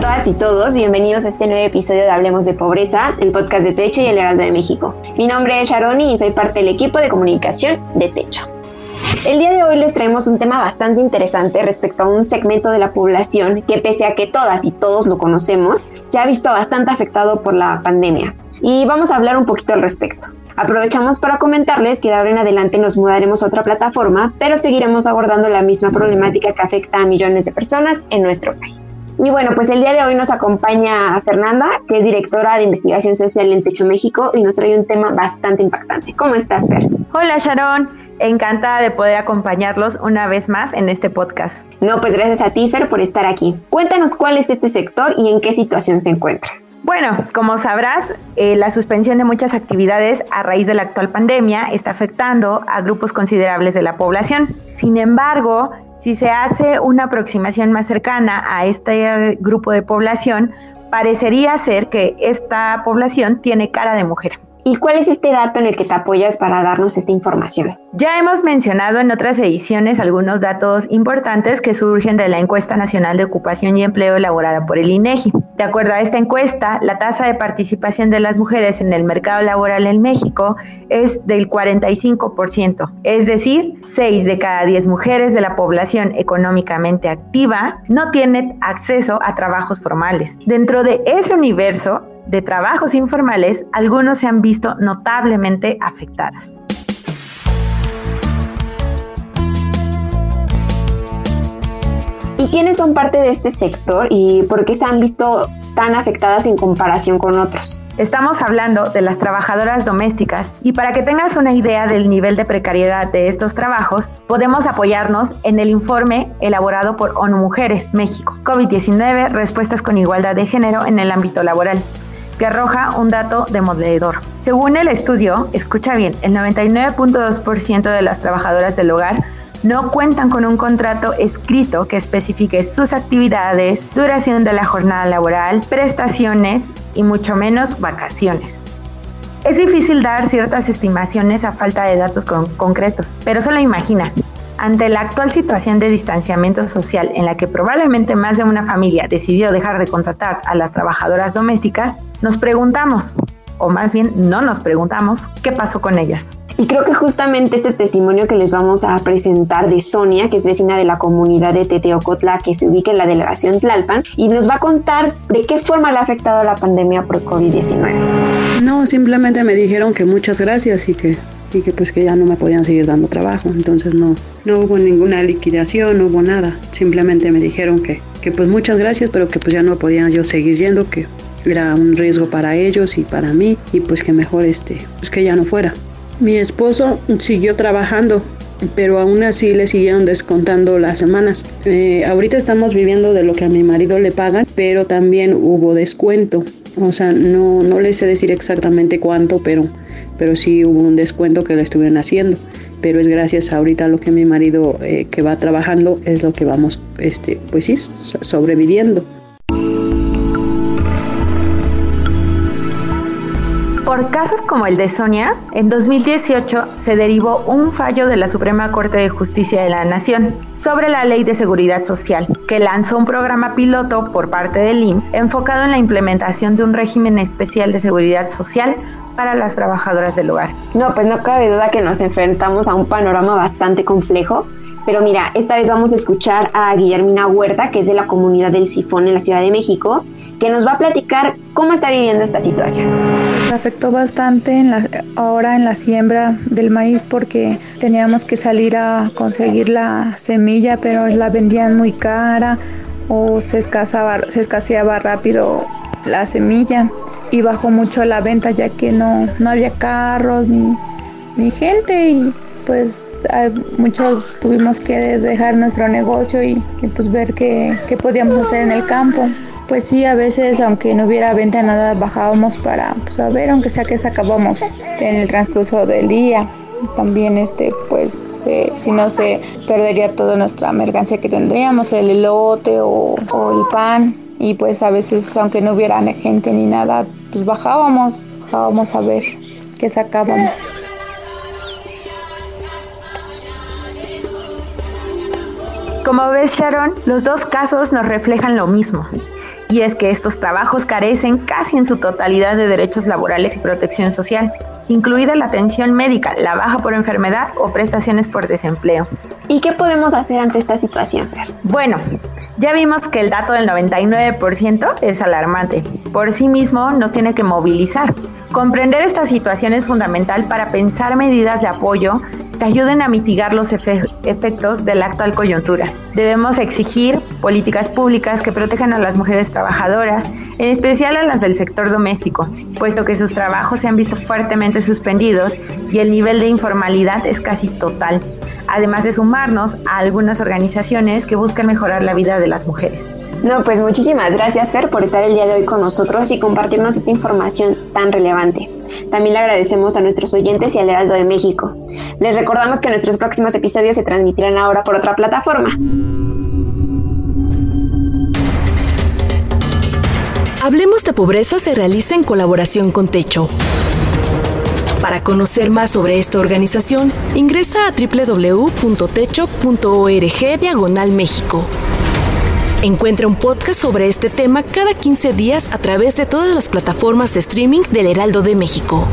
A todas y todos, bienvenidos a este nuevo episodio de Hablemos de Pobreza, el podcast de Techo y el Heraldo de México. Mi nombre es Sharoni y soy parte del equipo de comunicación de Techo. El día de hoy les traemos un tema bastante interesante respecto a un segmento de la población que pese a que todas y todos lo conocemos, se ha visto bastante afectado por la pandemia. Y vamos a hablar un poquito al respecto. Aprovechamos para comentarles que de ahora en adelante nos mudaremos a otra plataforma, pero seguiremos abordando la misma problemática que afecta a millones de personas en nuestro país. Y bueno, pues el día de hoy nos acompaña Fernanda, que es directora de investigación social en Techo México y nos trae un tema bastante impactante. ¿Cómo estás, Fer? Hola, Sharon. Encantada de poder acompañarlos una vez más en este podcast. No, pues gracias a ti, Fer, por estar aquí. Cuéntanos cuál es este sector y en qué situación se encuentra. Bueno, como sabrás, eh, la suspensión de muchas actividades a raíz de la actual pandemia está afectando a grupos considerables de la población. Sin embargo, si se hace una aproximación más cercana a este grupo de población, parecería ser que esta población tiene cara de mujer. ¿Y cuál es este dato en el que te apoyas para darnos esta información? Ya hemos mencionado en otras ediciones algunos datos importantes que surgen de la encuesta nacional de ocupación y empleo elaborada por el INEGI. De acuerdo a esta encuesta, la tasa de participación de las mujeres en el mercado laboral en México es del 45%, es decir, 6 de cada 10 mujeres de la población económicamente activa no tienen acceso a trabajos formales. Dentro de ese universo, de trabajos informales, algunos se han visto notablemente afectadas. Quiénes son parte de este sector y por qué se han visto tan afectadas en comparación con otros? Estamos hablando de las trabajadoras domésticas y para que tengas una idea del nivel de precariedad de estos trabajos, podemos apoyarnos en el informe elaborado por ONU Mujeres México, COVID-19, respuestas con igualdad de género en el ámbito laboral que arroja un dato demoledor. Según el estudio, escucha bien, el 99.2% de las trabajadoras del hogar no cuentan con un contrato escrito que especifique sus actividades, duración de la jornada laboral, prestaciones y mucho menos vacaciones. Es difícil dar ciertas estimaciones a falta de datos concretos, pero solo imagina, ante la actual situación de distanciamiento social en la que probablemente más de una familia decidió dejar de contratar a las trabajadoras domésticas, nos preguntamos, o más bien no nos preguntamos, qué pasó con ellas. Y creo que justamente este testimonio que les vamos a presentar de Sonia, que es vecina de la comunidad de Teteocotla, que se ubica en la delegación Tlalpan, y nos va a contar de qué forma le ha afectado la pandemia por COVID-19. No, simplemente me dijeron que muchas gracias y que y que pues que ya no me podían seguir dando trabajo. Entonces no, no hubo ninguna liquidación, no hubo nada. Simplemente me dijeron que, que pues muchas gracias, pero que pues ya no podía yo seguir yendo, que era un riesgo para ellos y para mí y pues que mejor este, pues que ya no fuera. Mi esposo siguió trabajando, pero aún así le siguieron descontando las semanas. Eh, ahorita estamos viviendo de lo que a mi marido le pagan, pero también hubo descuento. O sea, no, no le sé decir exactamente cuánto, pero, pero sí hubo un descuento que le estuvieron haciendo. Pero es gracias ahorita a lo que mi marido eh, que va trabajando es lo que vamos, este, pues sí, sobreviviendo. Por casos como el de Sonia, en 2018 se derivó un fallo de la Suprema Corte de Justicia de la Nación sobre la Ley de Seguridad Social, que lanzó un programa piloto por parte del IMSS enfocado en la implementación de un régimen especial de seguridad social para las trabajadoras del hogar. No, pues no cabe duda que nos enfrentamos a un panorama bastante complejo Pero mira, esta vez vamos a escuchar a Guillermina Huerta, que es de la comunidad del Sifón en la Ciudad de México, que nos va a platicar cómo está viviendo esta situación. Afectó bastante ahora en la siembra del maíz porque teníamos que salir a conseguir la semilla, pero la vendían muy cara o se escaseaba, se escaseaba rápido la semilla y bajó mucho la venta ya que no, no había carros ni, ni gente y pues muchos tuvimos que dejar nuestro negocio y, pues ver qué, qué, podíamos hacer en el campo. Pues sí, a veces aunque no hubiera venta nada bajábamos para pues, ver aunque sea que sacábamos en el transcurso del día. También este pues si no se perdería toda nuestra mercancía que tendríamos, el elote o, o el pan y pues a veces aunque no hubiera gente ni nada pues bajábamos, bajábamos a ver qué sacábamos. Como ves Sharon, los dos casos nos reflejan lo mismo. Y es que estos trabajos carecen casi en su totalidad de derechos laborales y protección social, incluida la atención médica, la baja por enfermedad o prestaciones por desempleo. ¿Y qué podemos hacer ante esta situación, Fer? Bueno, ya vimos que el dato del 99% es alarmante. Por sí mismo nos tiene que movilizar. Comprender esta situación es fundamental para pensar medidas de apoyo que ayuden a mitigar los efectos de la actual coyuntura. Debemos exigir políticas públicas que protejan a las mujeres trabajadoras, en especial a las del sector doméstico, puesto que sus trabajos se han visto fuertemente suspendidos y el nivel de informalidad es casi total, además de sumarnos a algunas organizaciones que buscan mejorar la vida de las mujeres. No, pues muchísimas gracias Fer por estar el día de hoy con nosotros y compartirnos esta información tan relevante. También le agradecemos a nuestros oyentes y al Heraldo de México. Les recordamos que nuestros próximos episodios se transmitirán ahora por otra plataforma. Hablemos de Pobreza se realiza en colaboración con Techo. Para conocer más sobre esta organización, ingresa a www.techo.org diagonal México. Encuentra un podcast sobre este tema cada 15 días a través de todas las plataformas de streaming del Heraldo de México.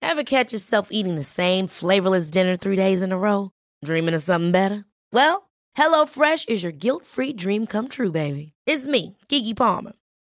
Ever catch yourself eating the same flavorless dinner three days in a row? Dreaming of something better? Well, HelloFresh is your guilt-free dream come true, baby. It's me, Kiki Palmer.